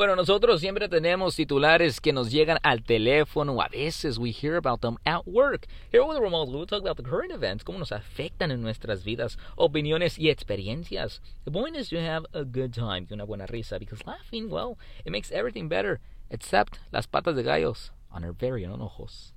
Bueno, nosotros siempre tenemos titulares que nos llegan al teléfono. A veces we hear about them at work. Here with Remote, we'll talk about the current events, cómo nos afectan en nuestras vidas, opiniones y experiencias. The point is to have a good time, una buena risa, because laughing, well, it makes everything better, except las patas de gallos on our very own ojos.